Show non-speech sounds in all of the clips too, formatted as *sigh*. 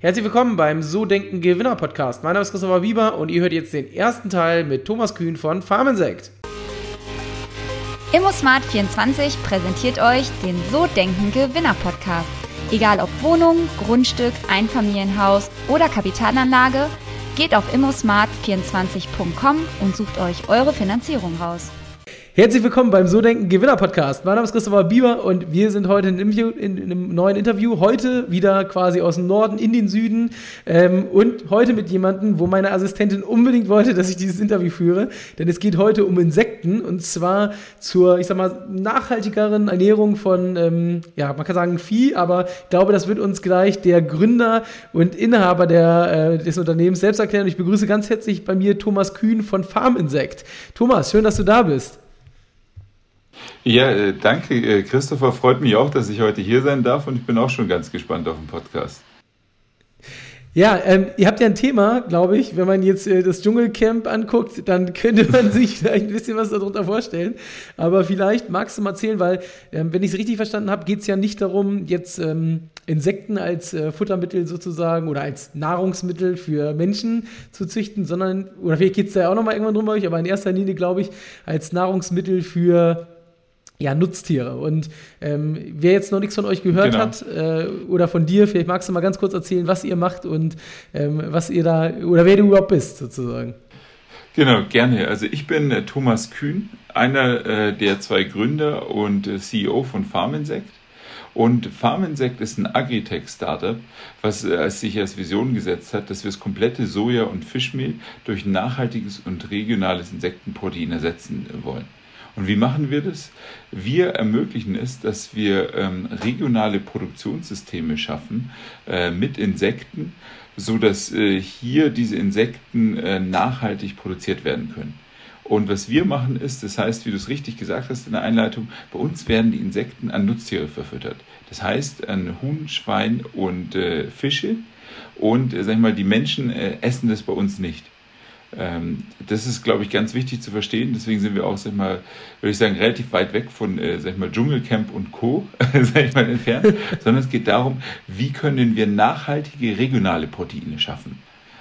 Herzlich willkommen beim So Denken Gewinner Podcast. Mein Name ist Christopher Bieber und ihr hört jetzt den ersten Teil mit Thomas Kühn von Farmensekt. ImmoSmart24 präsentiert euch den So Denken Gewinner Podcast. Egal ob Wohnung, Grundstück, Einfamilienhaus oder Kapitalanlage, geht auf immosmart24.com und sucht euch eure Finanzierung raus. Herzlich willkommen beim So Denken Gewinner Podcast. Mein Name ist Christopher Bieber und wir sind heute in, in einem neuen Interview. Heute wieder quasi aus dem Norden in den Süden ähm, und heute mit jemandem, wo meine Assistentin unbedingt wollte, dass ich dieses Interview führe. Denn es geht heute um Insekten und zwar zur, ich sag mal, nachhaltigeren Ernährung von, ähm, ja, man kann sagen Vieh, aber ich glaube, das wird uns gleich der Gründer und Inhaber der, äh, des Unternehmens selbst erklären. Ich begrüße ganz herzlich bei mir Thomas Kühn von Farminsekt. Thomas, schön, dass du da bist. Ja, äh, danke, äh, Christopher. Freut mich auch, dass ich heute hier sein darf und ich bin auch schon ganz gespannt auf den Podcast. Ja, ähm, ihr habt ja ein Thema, glaube ich. Wenn man jetzt äh, das Dschungelcamp anguckt, dann *laughs* könnte man sich vielleicht ein bisschen was darunter vorstellen. Aber vielleicht magst du mal erzählen, weil, ähm, wenn ich es richtig verstanden habe, geht es ja nicht darum, jetzt ähm, Insekten als äh, Futtermittel sozusagen oder als Nahrungsmittel für Menschen zu züchten, sondern, oder vielleicht geht es da ja auch nochmal irgendwann drum bei euch, aber in erster Linie, glaube ich, als Nahrungsmittel für ja, Nutztiere. Und ähm, wer jetzt noch nichts von euch gehört genau. hat äh, oder von dir, vielleicht magst du mal ganz kurz erzählen, was ihr macht und ähm, was ihr da oder wer du überhaupt bist, sozusagen. Genau, gerne. Also ich bin äh, Thomas Kühn, einer äh, der zwei Gründer und äh, CEO von Farminsect. Und Farminsect ist ein Agritech-Startup, was äh, sich als Vision gesetzt hat, dass wir das komplette Soja- und Fischmehl durch nachhaltiges und regionales Insektenprotein ersetzen wollen. Und wie machen wir das? Wir ermöglichen es, dass wir ähm, regionale Produktionssysteme schaffen äh, mit Insekten, so dass äh, hier diese Insekten äh, nachhaltig produziert werden können. Und was wir machen ist, das heißt, wie du es richtig gesagt hast in der Einleitung, bei uns werden die Insekten an Nutztiere verfüttert. Das heißt an Huhn, Schwein und äh, Fische. Und äh, sag ich mal, die Menschen äh, essen das bei uns nicht. Ähm, das ist, glaube ich, ganz wichtig zu verstehen. Deswegen sind wir auch, sag ich mal, würde ich sagen, relativ weit weg von, äh, sag ich mal, Dschungelcamp und Co., *laughs* sag ich mal, entfernt. Sondern es geht darum, wie können wir nachhaltige regionale Proteine schaffen.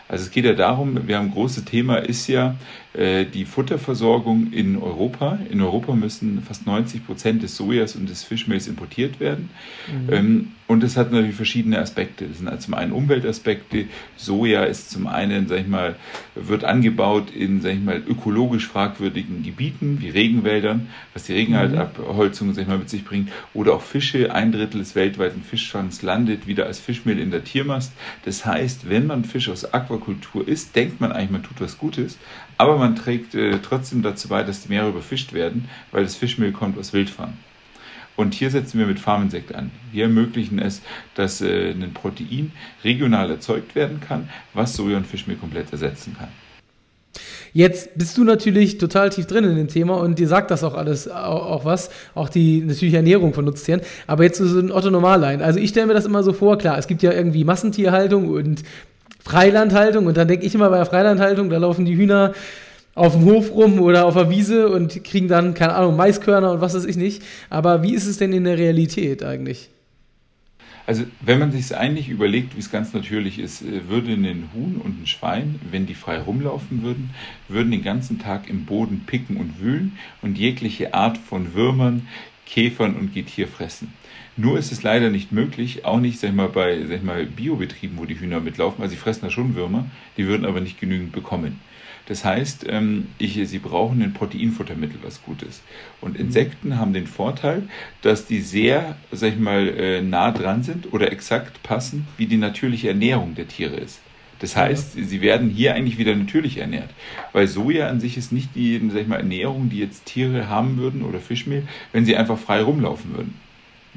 Also es geht ja darum, wir haben ein großes Thema, ist ja äh, die Futterversorgung in Europa. In Europa müssen fast 90 Prozent des Sojas und des Fischmehls importiert werden. Mhm. Ähm, und das hat natürlich verschiedene Aspekte. Das sind also zum einen Umweltaspekte. Soja ist zum einen, sag ich mal, wird angebaut in, sag ich mal, ökologisch fragwürdigen Gebieten, wie Regenwäldern, was die Regenwaldabholzung, sag ich mal, mit sich bringt. Oder auch Fische. Ein Drittel des weltweiten Fischfangs landet wieder als Fischmehl in der Tiermast. Das heißt, wenn man Fisch aus Aquakultur isst, denkt man eigentlich, man tut was Gutes. Aber man trägt äh, trotzdem dazu bei, dass die Meere überfischt werden, weil das Fischmehl kommt aus Wildfang. Und hier setzen wir mit Farminsekt an. Wir ermöglichen es, dass äh, ein Protein regional erzeugt werden kann, was Soja und Fischmehl komplett ersetzen kann. Jetzt bist du natürlich total tief drin in dem Thema und dir sagt das auch alles auch, auch was, auch die natürliche Ernährung von Nutztieren. Aber jetzt so ein Otto Normallein. Also ich stelle mir das immer so vor, klar, es gibt ja irgendwie Massentierhaltung und Freilandhaltung und dann denke ich immer bei der Freilandhaltung, da laufen die Hühner auf dem Hof rum oder auf der Wiese und kriegen dann, keine Ahnung, Maiskörner und was weiß ich nicht. Aber wie ist es denn in der Realität eigentlich? Also wenn man sich eigentlich überlegt, wie es ganz natürlich ist, äh, würde ein Huhn und ein Schwein, wenn die frei rumlaufen würden, würden den ganzen Tag im Boden picken und wühlen und jegliche Art von Würmern, Käfern und Getier fressen. Nur ist es leider nicht möglich, auch nicht sag ich mal, bei sag ich mal, Biobetrieben, wo die Hühner mitlaufen, also sie fressen da schon Würmer, die würden aber nicht genügend bekommen. Das heißt, ähm, ich, sie brauchen ein Proteinfuttermittel, was gut ist. Und mhm. Insekten haben den Vorteil, dass die sehr, sag ich mal, äh, nah dran sind oder exakt passen, wie die natürliche Ernährung der Tiere ist. Das heißt, ja. sie werden hier eigentlich wieder natürlich ernährt. Weil Soja an sich ist nicht die sag ich mal, Ernährung, die jetzt Tiere haben würden oder Fischmehl, wenn sie einfach frei rumlaufen würden.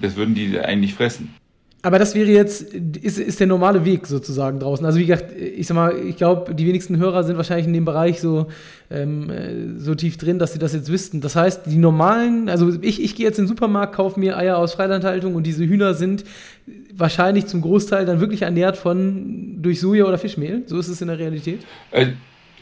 Das würden die eigentlich fressen. Aber das wäre jetzt, ist, ist der normale Weg sozusagen draußen. Also wie gesagt, ich sag mal, ich glaube, die wenigsten Hörer sind wahrscheinlich in dem Bereich so, ähm, so tief drin, dass sie das jetzt wüssten. Das heißt, die normalen, also ich, ich gehe jetzt in den Supermarkt, kaufe mir Eier aus Freilandhaltung und diese Hühner sind wahrscheinlich zum Großteil dann wirklich ernährt von durch Soja oder Fischmehl. So ist es in der Realität. Äh,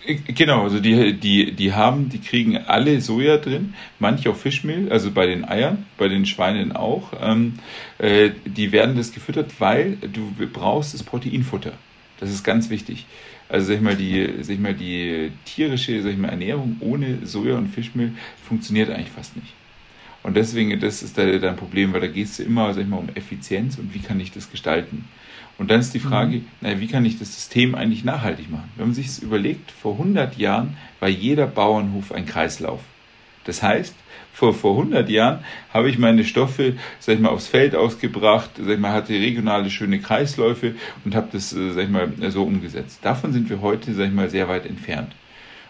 Genau, also die, die, die haben, die kriegen alle Soja drin, manche auch Fischmehl, also bei den Eiern, bei den Schweinen auch. Ähm, äh, die werden das gefüttert, weil du brauchst das Proteinfutter. Das ist ganz wichtig. Also sag ich mal, die, sag ich mal, die tierische sag ich mal, Ernährung ohne Soja und Fischmehl funktioniert eigentlich fast nicht. Und deswegen, das ist da dein Problem, weil da geht es immer, sag ich mal, um Effizienz und wie kann ich das gestalten. Und dann ist die Frage, mhm. naja, wie kann ich das System eigentlich nachhaltig machen? Wenn man sich das überlegt, vor 100 Jahren war jeder Bauernhof ein Kreislauf. Das heißt, vor, vor 100 Jahren habe ich meine Stoffe, sag ich mal, aufs Feld ausgebracht, sag ich mal, hatte regionale schöne Kreisläufe und habe das, äh, sag ich mal, so umgesetzt. Davon sind wir heute, sag ich mal, sehr weit entfernt.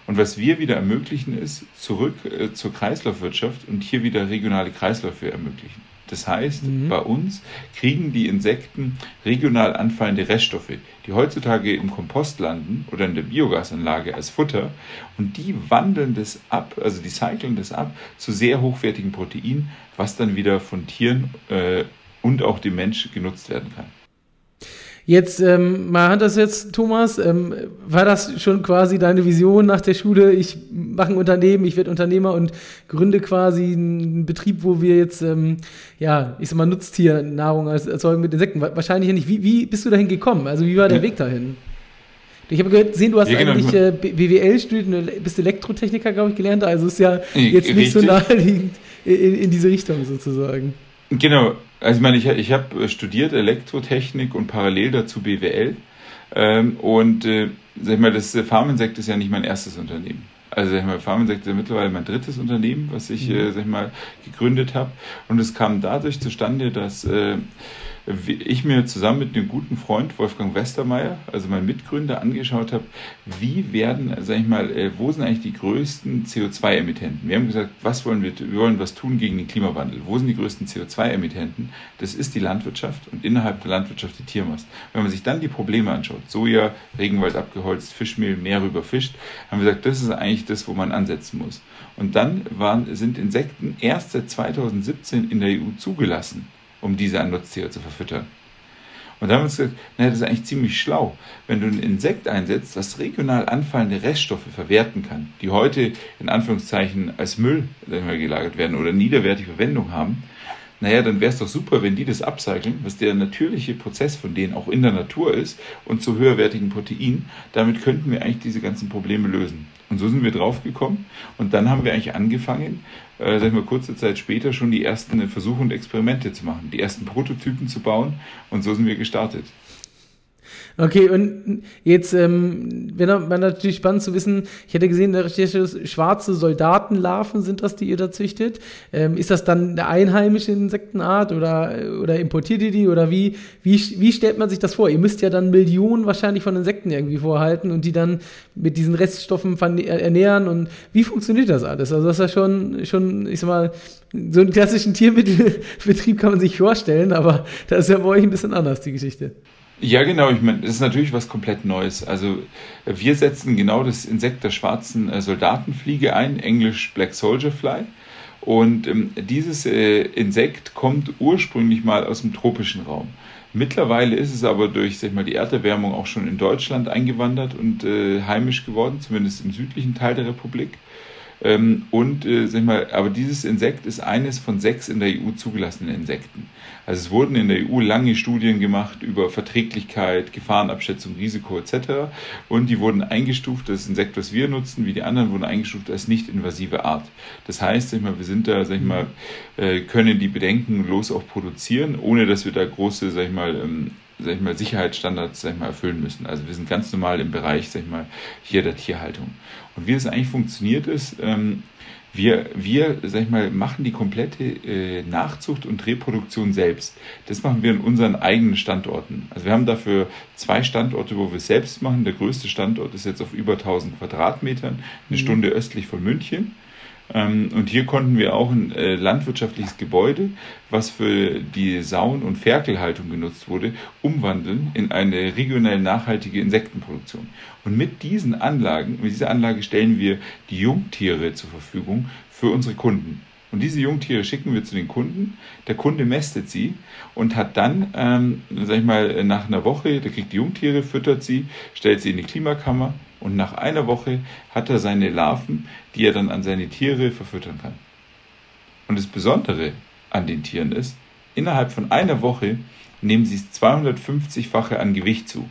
Und was wir wieder ermöglichen, ist zurück äh, zur Kreislaufwirtschaft und hier wieder regionale Kreisläufe ermöglichen. Das heißt, mhm. bei uns kriegen die Insekten regional anfallende Reststoffe, die heutzutage im Kompost landen oder in der Biogasanlage als Futter und die wandeln das ab, also die cyclen das ab zu sehr hochwertigen Proteinen, was dann wieder von Tieren äh, und auch dem Mensch genutzt werden kann. Jetzt, ähm, mal Hand das jetzt, Thomas, ähm, war das schon quasi deine Vision nach der Schule? Ich mache ein Unternehmen, ich werde Unternehmer und gründe quasi einen Betrieb, wo wir jetzt, ähm, ja, ich sag mal, Nutztiernahrung erzeugen mit Insekten. Wahrscheinlich ja nicht. Wie, wie bist du dahin gekommen? Also, wie war der ja. Weg dahin? Ich habe gesehen, du hast ja, genau. eigentlich äh, BWL studiert, bist Elektrotechniker, glaube ich, gelernt. Also ist ja jetzt nicht so naheliegend in, in diese Richtung sozusagen. Genau, also ich meine, ich, ich habe äh, studiert Elektrotechnik und parallel dazu BWL. Ähm, und äh, sag ich mal, das Farminsekt ist ja nicht mein erstes Unternehmen. Also sag ich mal, Farminsekt ist ja mittlerweile mein drittes Unternehmen, was ich, mhm. äh, sag ich mal, gegründet habe. Und es kam dadurch zustande, dass äh, ich mir zusammen mit einem guten Freund, Wolfgang Westermeier, also mein Mitgründer, angeschaut habe, wie werden, sag ich mal, äh, wo sind eigentlich die größten CO2-Emittenten? Wir haben gesagt, was wollen wir, wir wollen was tun gegen den Klimawandel. Wo sind die größten CO2-Emittenten? Das ist die Landwirtschaft und innerhalb der Landwirtschaft die Tiermast. Wenn man sich dann die Probleme anschaut, Soja, Regenwald abgeholzt, Fischmehl, Meer überfischt, haben wir gesagt, das ist eigentlich das, wo man ansetzen muss. Und dann waren, sind Insekten erst seit 2017 in der EU zugelassen um diese an Nutztiere zu verfüttern. Und da haben wir uns gesagt, naja, das ist eigentlich ziemlich schlau. Wenn du ein Insekt einsetzt, das regional anfallende Reststoffe verwerten kann, die heute in Anführungszeichen als Müll gelagert werden oder niederwertige Verwendung haben, naja, dann wäre es doch super, wenn die das upcyclen, was der natürliche Prozess von denen auch in der Natur ist und zu höherwertigen Proteinen. Damit könnten wir eigentlich diese ganzen Probleme lösen. Und so sind wir draufgekommen. Und dann haben wir eigentlich angefangen, äh, sag ich mal, kurze Zeit später schon die ersten Versuche und Experimente zu machen, die ersten Prototypen zu bauen. Und so sind wir gestartet. Okay, und jetzt ähm, wäre natürlich spannend zu wissen, ich hätte gesehen, da steht schwarze Soldatenlarven sind das, die ihr da züchtet. Ähm, ist das dann eine einheimische Insektenart oder, oder importiert ihr die oder wie, wie, wie stellt man sich das vor? Ihr müsst ja dann Millionen wahrscheinlich von Insekten irgendwie vorhalten und die dann mit diesen Reststoffen ernähren und wie funktioniert das alles? Also das ist ja schon, schon ich sag mal, so einen klassischen Tiermittelbetrieb kann man sich vorstellen, aber das ist ja bei euch ein bisschen anders, die Geschichte. Ja, genau. Ich meine, das ist natürlich was komplett Neues. Also wir setzen genau das Insekt der schwarzen äh, Soldatenfliege ein, englisch Black Soldier Fly. Und ähm, dieses äh, Insekt kommt ursprünglich mal aus dem tropischen Raum. Mittlerweile ist es aber durch sag mal, die Erderwärmung auch schon in Deutschland eingewandert und äh, heimisch geworden, zumindest im südlichen Teil der Republik. Ähm, und äh, sag mal, aber dieses Insekt ist eines von sechs in der EU zugelassenen Insekten. Also es wurden in der EU lange Studien gemacht über Verträglichkeit, Gefahrenabschätzung, Risiko etc. Und die wurden eingestuft, das Insekt, was wir nutzen, wie die anderen, wurden eingestuft als nicht invasive Art. Das heißt, sag ich mal, wir sind da, sag ich mal, äh, können die bedenkenlos auch produzieren, ohne dass wir da große, sag ich mal, ähm, sag ich mal, Sicherheitsstandards sag ich mal, erfüllen müssen. Also wir sind ganz normal im Bereich sag ich mal, hier der Tierhaltung. Und wie es eigentlich funktioniert ist, ähm, wir, wir sag ich mal, machen die komplette äh, Nachzucht und Reproduktion selbst. Das machen wir in unseren eigenen Standorten. Also wir haben dafür zwei Standorte, wo wir es selbst machen. Der größte Standort ist jetzt auf über 1000 Quadratmetern, eine mhm. Stunde östlich von München. Ähm, und hier konnten wir auch ein äh, landwirtschaftliches Gebäude, was für die Sauen- und Ferkelhaltung genutzt wurde, umwandeln in eine regionell nachhaltige Insektenproduktion. Und mit diesen Anlagen, mit dieser Anlage stellen wir die Jungtiere zur Verfügung für unsere Kunden. Und diese Jungtiere schicken wir zu den Kunden. Der Kunde mästet sie und hat dann, ähm, sag ich mal, nach einer Woche, der kriegt die Jungtiere, füttert sie, stellt sie in die Klimakammer und nach einer Woche hat er seine Larven, die er dann an seine Tiere verfüttern kann. Und das Besondere an den Tieren ist, innerhalb von einer Woche nehmen sie 250-fache an Gewicht zu.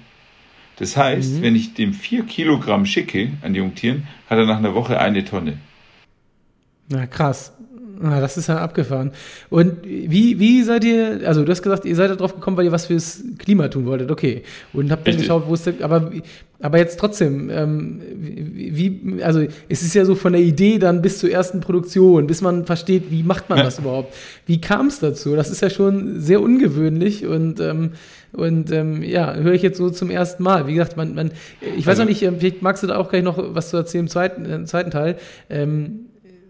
Das heißt, mhm. wenn ich dem 4 Kilogramm schicke an die Jungtieren, hat er nach einer Woche eine Tonne. Na krass. Na, das ist ja abgefahren. Und wie, wie seid ihr, also du hast gesagt, ihr seid da drauf gekommen, weil ihr was fürs Klima tun wolltet, okay. Und habt dann geschaut, wo ist der, aber, aber jetzt trotzdem, ähm, wie, also es ist ja so von der Idee dann bis zur ersten Produktion, bis man versteht, wie macht man ja. das überhaupt? Wie kam es dazu? Das ist ja schon sehr ungewöhnlich und, ähm, und ähm, ja, höre ich jetzt so zum ersten Mal. Wie gesagt, man, man ich weiß also, noch nicht, ähm, vielleicht magst du da auch gleich noch was zu erzählen im zweiten, im zweiten Teil. Ähm,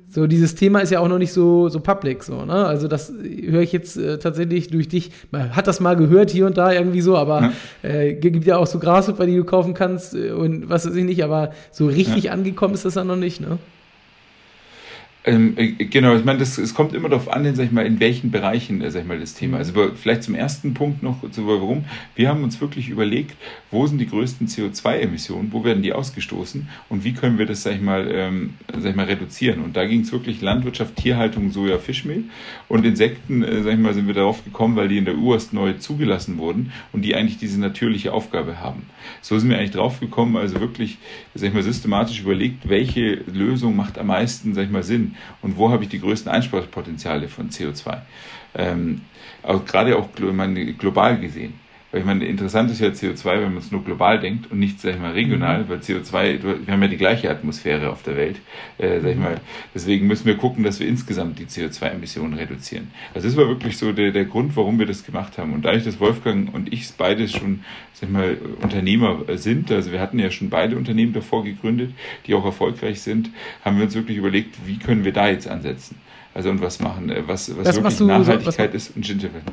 so dieses Thema ist ja auch noch nicht so, so public, so, ne? Also das höre ich jetzt äh, tatsächlich durch dich. Man hat das mal gehört hier und da irgendwie so, aber ja. Äh, gibt ja auch so Grashüpfer, die du kaufen kannst äh, und was weiß ich nicht, aber so richtig ja. angekommen ist das dann noch nicht, ne? Ähm, äh, genau, ich meine, das, es kommt immer darauf an, sag ich mal, in welchen Bereichen, äh, sag ich mal, das Thema. Also vielleicht zum ersten Punkt noch, zu, warum. Wir haben uns wirklich überlegt, wo sind die größten CO2-Emissionen, wo werden die ausgestoßen und wie können wir das, sag ich mal, ähm, sag ich mal reduzieren. Und da ging es wirklich Landwirtschaft, Tierhaltung, Soja, Fischmehl und Insekten, äh, sag ich mal, sind wir darauf gekommen, weil die in der EU erst neu zugelassen wurden und die eigentlich diese natürliche Aufgabe haben. So sind wir eigentlich drauf gekommen, also wirklich, sag ich mal, systematisch überlegt, welche Lösung macht am meisten, sag ich mal, Sinn und wo habe ich die größten Einsparpotenziale von CO2. Ähm, auch, gerade auch global gesehen. Weil ich meine, interessant ist ja CO2, wenn man es nur global denkt und nicht, sag ich mal, regional, mhm. weil CO2, wir haben ja die gleiche Atmosphäre auf der Welt, äh, sag ich mhm. mal. Deswegen müssen wir gucken, dass wir insgesamt die CO2-Emissionen reduzieren. Also das war wirklich so der, der Grund, warum wir das gemacht haben. Und dadurch, dass Wolfgang und ich beides schon, sag ich mal, Unternehmer sind, also wir hatten ja schon beide Unternehmen davor gegründet, die auch erfolgreich sind, haben wir uns wirklich überlegt, wie können wir da jetzt ansetzen? Also und was machen, äh, was, was, wirklich Nachhaltigkeit so, was, ist und Gingerbread.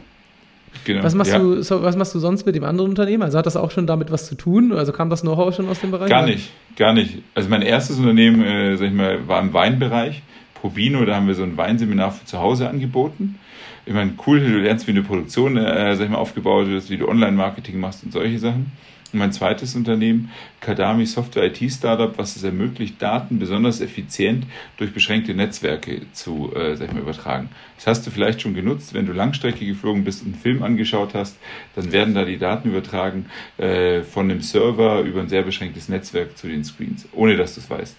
Genau. Was, machst ja. du, so, was machst du sonst mit dem anderen Unternehmen? Also hat das auch schon damit was zu tun? Also kam das Know-how schon aus dem Bereich? Gar nicht, gar nicht. Also mein erstes Unternehmen, äh, sag ich mal, war im Weinbereich. Probino, da haben wir so ein Weinseminar für zu Hause angeboten. Ich meine, cool, du lernst, wie eine Produktion, äh, sag ich mal, aufgebaut ist, wie du Online-Marketing machst und solche Sachen. Mein zweites Unternehmen, Kadami Software IT Startup, was es ermöglicht, Daten besonders effizient durch beschränkte Netzwerke zu äh, sag ich mal, übertragen. Das hast du vielleicht schon genutzt, wenn du Langstrecke geflogen bist und einen Film angeschaut hast, dann werden da die Daten übertragen äh, von dem Server über ein sehr beschränktes Netzwerk zu den Screens, ohne dass du es weißt.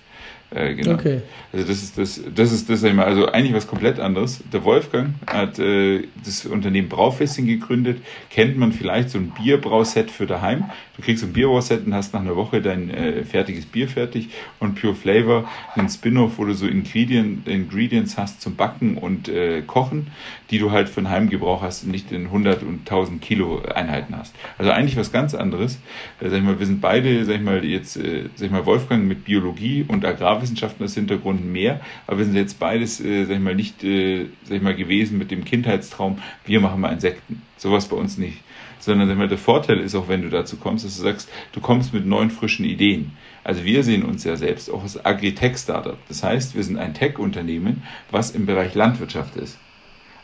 Äh, genau. Okay. Also das ist das, das ist das einmal, also eigentlich was komplett anderes. Der Wolfgang hat äh, das Unternehmen Braufesting gegründet. Kennt man vielleicht so ein Bierbrauset für daheim. Du kriegst so ein Bierbrauset und hast nach einer Woche dein äh, fertiges Bier fertig. Und Pure Flavor, ein Spin-off, wo du so Ingredient, Ingredients hast zum Backen und äh, Kochen, die du halt für den Heimgebrauch hast und nicht in 100 und 1000 Kilo Einheiten hast. Also eigentlich was ganz anderes. Äh, sag ich mal, wir sind beide, sag ich mal, jetzt, äh, sag ich mal, Wolfgang mit Biologie und Agrarwissenschaften als Hintergrund mehr, aber wir sind jetzt beides, äh, sag ich mal, nicht, äh, sag ich mal, gewesen mit dem Kindheitstraum, wir machen mal Insekten. Sowas bei uns nicht sondern sag mal, der Vorteil ist auch, wenn du dazu kommst, dass du sagst, du kommst mit neuen, frischen Ideen. Also wir sehen uns ja selbst auch als Agri-Tech-Startup. Das heißt, wir sind ein Tech-Unternehmen, was im Bereich Landwirtschaft ist.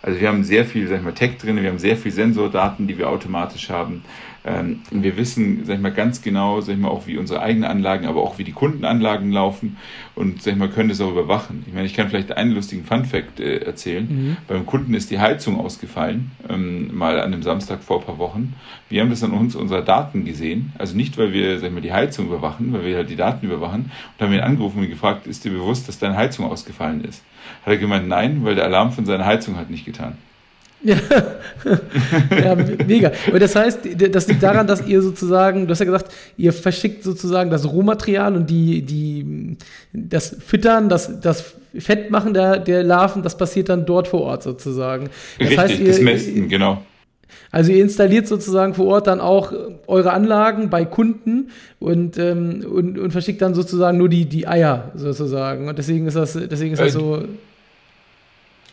Also wir haben sehr viel, sag ich mal, Tech drin, wir haben sehr viel Sensordaten, die wir automatisch haben. Ähm, wir wissen, sag ich mal, ganz genau, sag ich mal, auch wie unsere eigenen Anlagen, aber auch wie die Kundenanlagen laufen und, sag ich mal, können das auch überwachen. Ich meine, ich kann vielleicht einen lustigen Fun-Fact äh, erzählen. Mhm. Beim Kunden ist die Heizung ausgefallen, ähm, mal an einem Samstag vor ein paar Wochen. Wir haben das an uns unserer Daten gesehen. Also nicht, weil wir, sag ich mal, die Heizung überwachen, weil wir halt die Daten überwachen und haben ihn angerufen und gefragt, ist dir bewusst, dass deine Heizung ausgefallen ist? Hat er gemeint, nein, weil der Alarm von seiner Heizung hat nicht getan. Ja. *laughs* ja, mega. Aber das heißt, das liegt daran, dass ihr sozusagen, du hast ja gesagt, ihr verschickt sozusagen das Rohmaterial und die, die, das Füttern, das, das Fettmachen der, der Larven, das passiert dann dort vor Ort sozusagen. Das Richtig, heißt, ihr, das Mästen, genau. Also ihr installiert sozusagen vor Ort dann auch eure Anlagen bei Kunden und, ähm, und, und verschickt dann sozusagen nur die, die Eier sozusagen. Und deswegen ist das, deswegen ist das äh, so.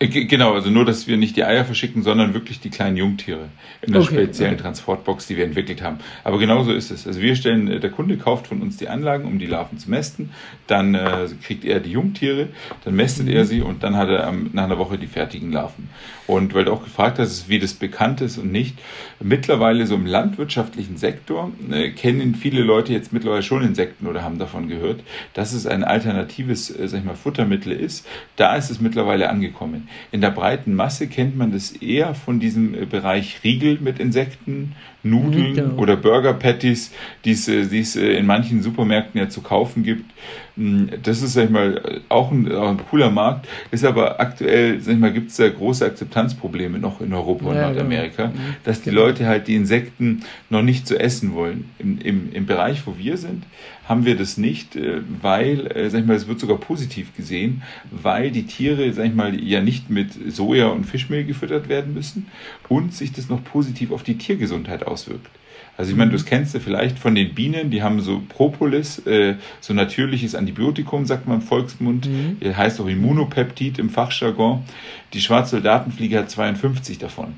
Genau, also nur, dass wir nicht die Eier verschicken, sondern wirklich die kleinen Jungtiere in der okay, speziellen okay. Transportbox, die wir entwickelt haben. Aber genau so ist es. Also wir stellen, äh, der Kunde kauft von uns die Anlagen, um die Larven zu mästen, dann äh, kriegt er die Jungtiere, dann mästet mhm. er sie und dann hat er ähm, nach einer Woche die fertigen Larven. Und weil du auch gefragt hast, wie das bekannt ist und nicht, mittlerweile so im landwirtschaftlichen Sektor äh, kennen viele Leute jetzt mittlerweile schon Insekten oder haben davon gehört, dass es ein alternatives, äh, sag ich mal, Futtermittel ist. Da ist es mittlerweile angekommen. In der breiten Masse kennt man das eher von diesem äh, Bereich Riegel mit Insekten, Nudeln genau. oder Burger Patties, die es, äh, äh, in manchen Supermärkten ja zu kaufen gibt. Mm, das ist, sag ich mal, auch ein, auch ein cooler Markt, ist aber aktuell, sag ich mal, gibt es da große Akzeptanzprobleme noch in Europa und ja, Nordamerika, genau. dass die genau. Leute halt die Insekten noch nicht zu essen wollen. Im, im, Im Bereich, wo wir sind, haben wir das nicht, äh, weil, sag ich mal, es wird sogar positiv gesehen, weil die Tiere, sag ich mal, ja nicht mit Soja und Fischmehl gefüttert werden müssen und sich das noch positiv auf die Tiergesundheit auswirkt. Also ich meine, du kennst ja vielleicht von den Bienen, die haben so Propolis, äh, so natürliches Antibiotikum, sagt man im Volksmund, mhm. heißt auch Immunopeptid im Fachjargon. Die Schwarzsoldatenfliege hat 52 davon.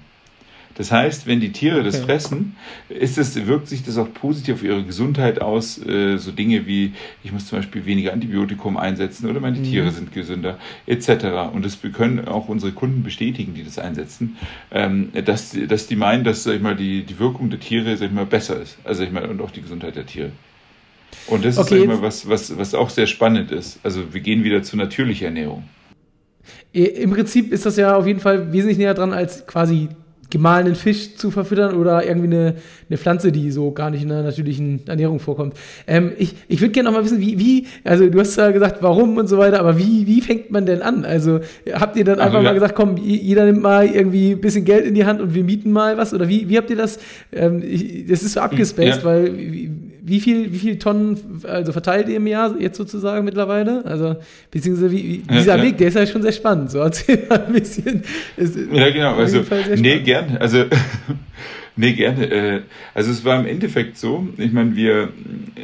Das heißt, wenn die Tiere okay. das fressen, ist es, wirkt sich das auch positiv auf ihre Gesundheit aus. Äh, so Dinge wie, ich muss zum Beispiel weniger Antibiotikum einsetzen oder meine mhm. Tiere sind gesünder, etc. Und das können auch unsere Kunden bestätigen, die das einsetzen, ähm, dass, dass die meinen, dass sag ich mal, die, die Wirkung der Tiere sag ich mal, besser ist. Also ich meine, und auch die Gesundheit der Tiere. Und das okay, ist mal, was, was, was auch sehr spannend ist. Also wir gehen wieder zu natürlicher Ernährung. Im Prinzip ist das ja auf jeden Fall wesentlich näher dran als quasi gemahlenen Fisch zu verfüttern oder irgendwie eine, eine Pflanze, die so gar nicht in der natürlichen Ernährung vorkommt. Ähm, ich ich würde gerne noch mal wissen, wie, wie, also du hast ja gesagt, warum und so weiter, aber wie, wie fängt man denn an? Also habt ihr dann also, einfach ja. mal gesagt, komm, jeder nimmt mal irgendwie ein bisschen Geld in die Hand und wir mieten mal was? Oder wie, wie habt ihr das? Ähm, ich, das ist so abgespaced, ja. weil wie, wie viel, wie viel Tonnen also verteilt ihr im Jahr jetzt sozusagen mittlerweile? Also, beziehungsweise wie, wie, dieser ja, Weg, der ist ja schon sehr spannend. So erzähl mal ein bisschen. ja, genau. Also, nee, gern. Also, *laughs* nee, gerne. Äh, also, es war im Endeffekt so, ich meine, wir,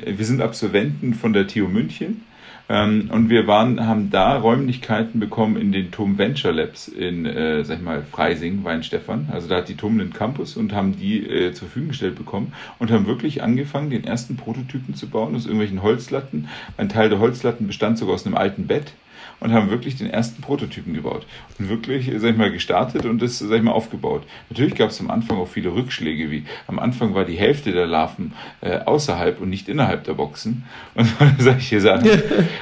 wir sind Absolventen von der TU München ähm, und wir waren, haben da Räumlichkeiten bekommen in den TOM Venture Labs in, äh, sag ich mal, Freising, Weinstefan. Also da hat die TOM einen Campus und haben die äh, zur Verfügung gestellt bekommen und haben wirklich angefangen, den ersten Prototypen zu bauen aus irgendwelchen Holzlatten. Ein Teil der Holzlatten bestand sogar aus einem alten Bett und haben wirklich den ersten Prototypen gebaut und wirklich, sag ich mal, gestartet und das, sag ich mal, aufgebaut. Natürlich gab es am Anfang auch viele Rückschläge, wie am Anfang war die Hälfte der Larven äh, außerhalb und nicht innerhalb der Boxen *laughs* und solche Sachen.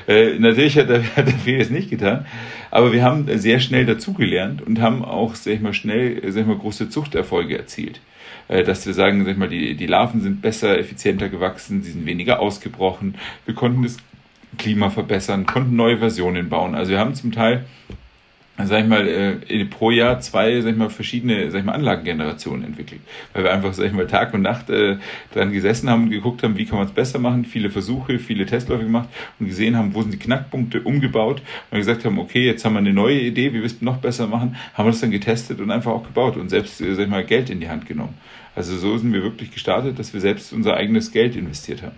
äh, natürlich hat der, *laughs* hat der vieles nicht getan, aber wir haben sehr schnell dazugelernt und haben auch, sag ich mal, schnell, sag ich mal, große Zuchterfolge erzielt äh, dass wir sagen, sag ich mal, die, die Larven sind besser, effizienter gewachsen, sie sind weniger ausgebrochen. Wir konnten das Klima verbessern, konnten neue Versionen bauen. Also wir haben zum Teil, sag ich mal, äh, pro Jahr zwei, sag ich mal, verschiedene, sag ich mal, Anlagengenerationen entwickelt. Weil wir einfach, sag ich mal, Tag und Nacht äh, dran gesessen haben und geguckt haben, wie kann man es besser machen, viele Versuche, viele Testläufe gemacht und gesehen haben, wo sind die Knackpunkte umgebaut und gesagt haben, okay, jetzt haben wir eine neue Idee, wie wir es noch besser machen, haben wir das dann getestet und einfach auch gebaut und selbst, äh, sag ich mal, Geld in die Hand genommen. Also so sind wir wirklich gestartet, dass wir selbst unser eigenes Geld investiert haben.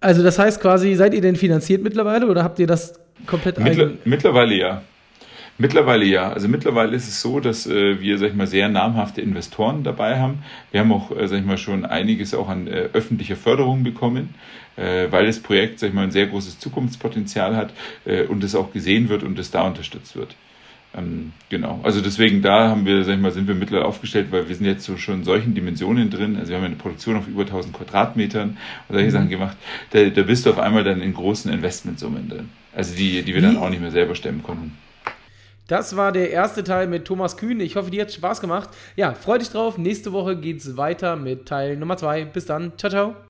Also das heißt quasi, seid ihr denn finanziert mittlerweile oder habt ihr das komplett Mittler eigen? Mittlerweile ja. Mittlerweile ja. Also mittlerweile ist es so, dass äh, wir, sag ich mal, sehr namhafte Investoren dabei haben. Wir haben auch, äh, sag ich mal, schon einiges auch an äh, öffentlicher Förderung bekommen, äh, weil das Projekt, sag ich mal, ein sehr großes Zukunftspotenzial hat äh, und es auch gesehen wird und es da unterstützt wird. Ähm, genau, also deswegen da haben wir, sag ich mal, sind wir mittlerweile aufgestellt, weil wir sind jetzt so schon in solchen Dimensionen drin. Also wir haben eine Produktion auf über 1000 Quadratmetern und solche mhm. Sachen gemacht. Da, da bist du auf einmal dann in großen Investmentsummen drin. Also die, die wir dann auch nicht mehr selber stemmen konnten. Das war der erste Teil mit Thomas Kühn. Ich hoffe, dir hat Spaß gemacht. Ja, freu dich drauf. Nächste Woche geht es weiter mit Teil Nummer zwei. Bis dann. Ciao, ciao.